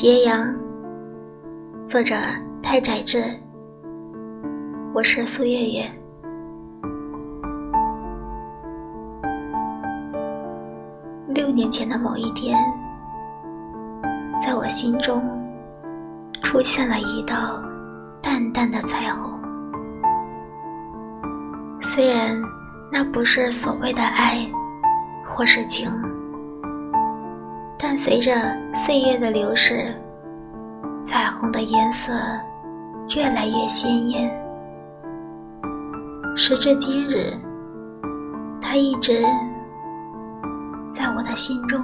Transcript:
斜阳，作者太宰治。我是苏月月。六年前的某一天，在我心中出现了一道淡淡的彩虹。虽然那不是所谓的爱，或是情。随着岁月的流逝，彩虹的颜色越来越鲜艳。时至今日，它一直在我的心中。